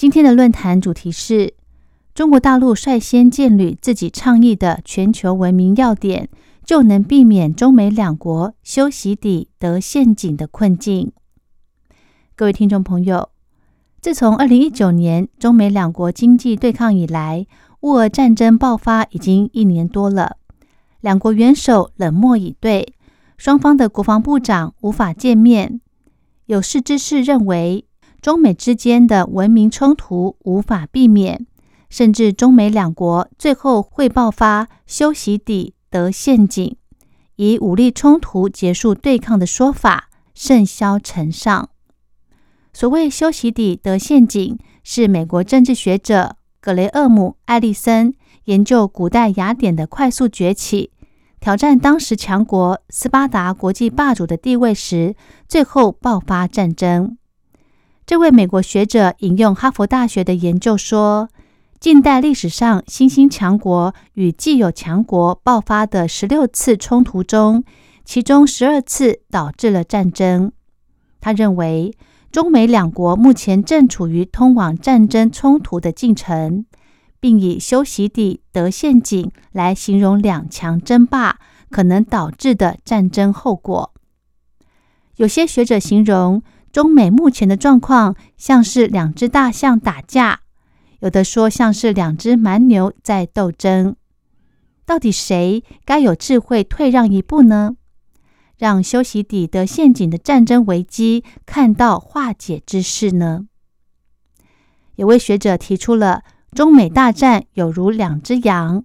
今天的论坛主题是中国大陆率先建立自己倡议的全球文明要点，就能避免中美两国修习底得陷阱的困境。各位听众朋友，自从二零一九年中美两国经济对抗以来，乌俄战争爆发已经一年多了，两国元首冷漠以对。双方的国防部长无法见面，有识之士认为，中美之间的文明冲突无法避免，甚至中美两国最后会爆发修习底得陷阱，以武力冲突结束对抗的说法甚嚣尘上。所谓修习底得陷阱，是美国政治学者格雷厄姆·艾利森研究古代雅典的快速崛起。挑战当时强国斯巴达国际霸主的地位时，最后爆发战争。这位美国学者引用哈佛大学的研究说，近代历史上新兴强国与既有强国爆发的十六次冲突中，其中十二次导致了战争。他认为，中美两国目前正处于通往战争冲突的进程。并以修习底得陷阱来形容两强争霸可能导致的战争后果。有些学者形容中美目前的状况像是两只大象打架，有的说像是两只蛮牛在斗争。到底谁该有智慧退让一步呢？让修习底得陷阱的战争危机看到化解之势呢？有位学者提出了。中美大战有如两只羊，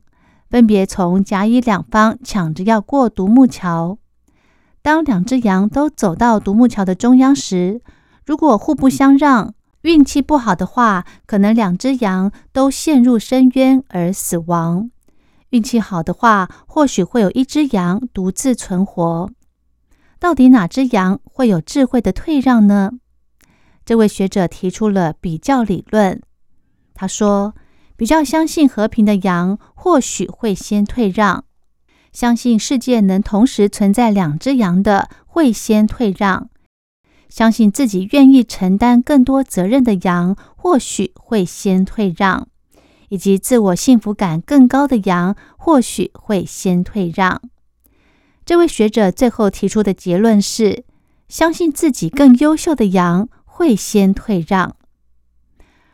分别从甲乙两方抢着要过独木桥。当两只羊都走到独木桥的中央时，如果互不相让，运气不好的话，可能两只羊都陷入深渊而死亡；运气好的话，或许会有一只羊独自存活。到底哪只羊会有智慧的退让呢？这位学者提出了比较理论。他说：“比较相信和平的羊或许会先退让，相信世界能同时存在两只羊的会先退让，相信自己愿意承担更多责任的羊或许会先退让，以及自我幸福感更高的羊或许会先退让。”这位学者最后提出的结论是：相信自己更优秀的羊会先退让。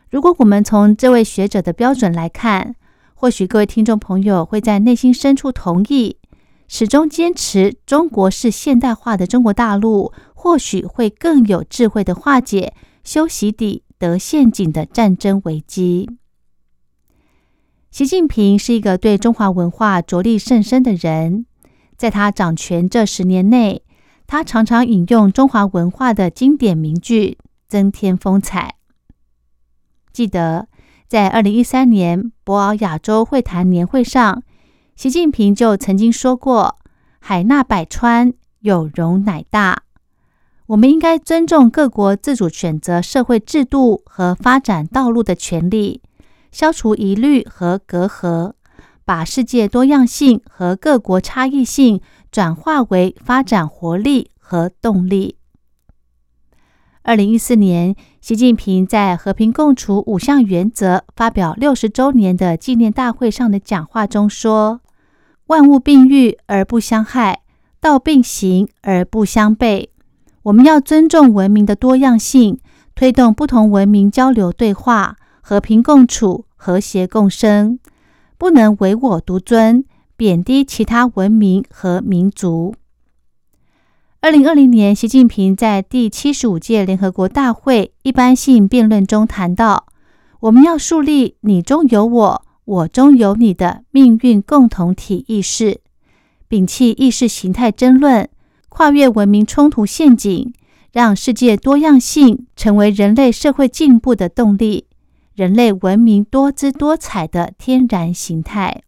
如果我们从这位学者的标准来看，或许各位听众朋友会在内心深处同意，始终坚持中国是现代化的中国大陆，或许会更有智慧的化解修习底得陷阱的战争危机。习近平是一个对中华文化着力甚深的人，在他掌权这十年内，他常常引用中华文化的经典名句，增添风采。记得在二零一三年博鳌亚洲会谈年会上，习近平就曾经说过：“海纳百川，有容乃大。”我们应该尊重各国自主选择社会制度和发展道路的权利，消除疑虑和隔阂，把世界多样性和各国差异性转化为发展活力和动力。二零一四年，习近平在和平共处五项原则发表六十周年的纪念大会上的讲话中说：“万物并育而不相害，道并行而不相悖。我们要尊重文明的多样性，推动不同文明交流对话，和平共处，和谐共生，不能唯我独尊，贬低其他文明和民族。”二零二零年，习近平在第七十五届联合国大会一般性辩论中谈到：“我们要树立‘你中有我，我中有你’的命运共同体意识，摒弃意识形态争论，跨越文明冲突陷阱，让世界多样性成为人类社会进步的动力，人类文明多姿多彩的天然形态。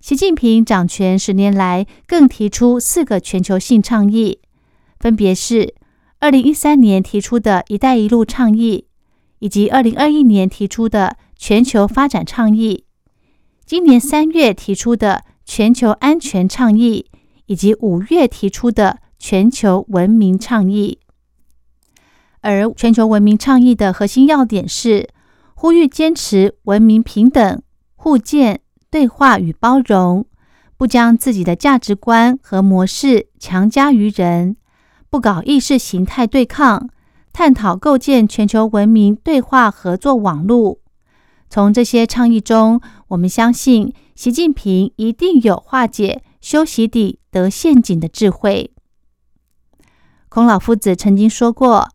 习近平掌权十年来，更提出四个全球性倡议，分别是二零一三年提出的一带一路倡议，以及二零二一年提出的全球发展倡议，今年三月提出的全球安全倡议，以及五月提出的全球文明倡议。而全球文明倡议的核心要点是呼吁坚持文明平等、互鉴、对话与包容，不将自己的价值观和模式强加于人，不搞意识形态对抗，探讨构建全球文明对话合作网络。从这些倡议中，我们相信习近平一定有化解修习底得陷阱的智慧。孔老夫子曾经说过。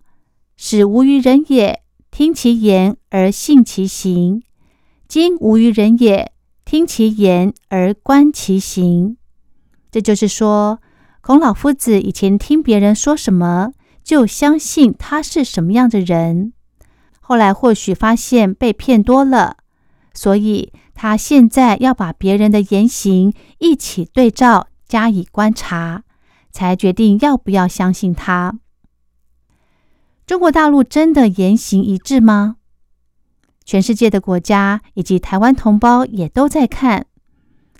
使无于人也，听其言而信其行；今无于人也，听其言而观其行。这就是说，孔老夫子以前听别人说什么，就相信他是什么样的人。后来或许发现被骗多了，所以他现在要把别人的言行一起对照，加以观察，才决定要不要相信他。中国大陆真的言行一致吗？全世界的国家以及台湾同胞也都在看，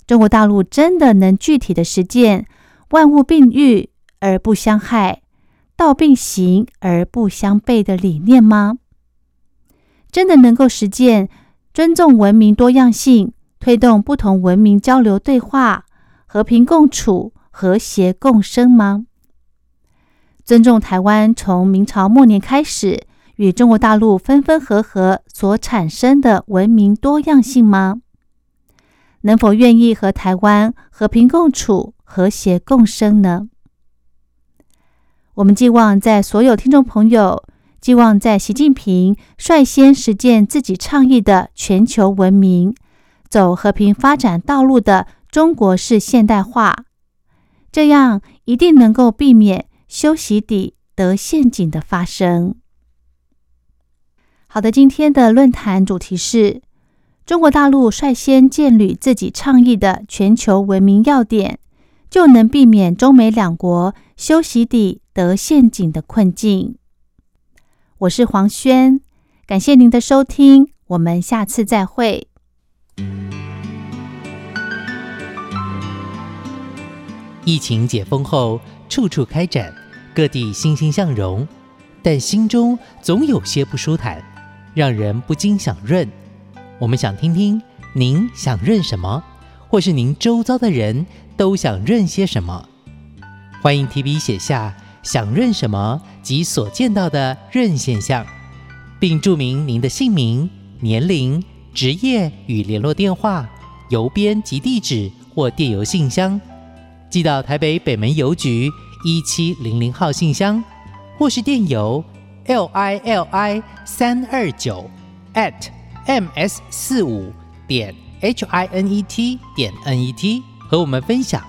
中国大陆真的能具体的实践万物并育而不相害，道并行而不相悖的理念吗？真的能够实践尊重文明多样性，推动不同文明交流对话，和平共处，和谐共生吗？尊重台湾从明朝末年开始与中国大陆分分合合所产生的文明多样性吗？能否愿意和台湾和平共处、和谐共生呢？我们寄望在所有听众朋友，寄望在习近平率先实践自己倡议的全球文明、走和平发展道路的中国式现代化，这样一定能够避免。修习底得陷阱的发生。好的，今天的论坛主题是中国大陆率先建立自己倡议的全球文明要点，就能避免中美两国修习底得陷阱的困境。我是黄轩，感谢您的收听，我们下次再会。疫情解封后，处处开展。各地欣欣向荣，但心中总有些不舒坦，让人不禁想润。我们想听听您想润什么，或是您周遭的人都想润些什么？欢迎提笔写下想润什么及所见到的润现象，并注明您的姓名、年龄、职业与联络电话、邮编及地址或电邮信箱，寄到台北北门邮局。一七零零号信箱，或是电邮 l i l i 三二九 at m s 四五点 h i n e t 点 n e t 和我们分享，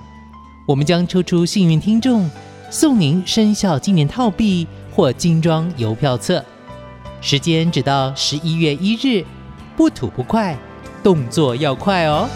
我们将抽出幸运听众，送您生肖纪念套币或精装邮票册，时间只到十一月一日，不吐不快，动作要快哦。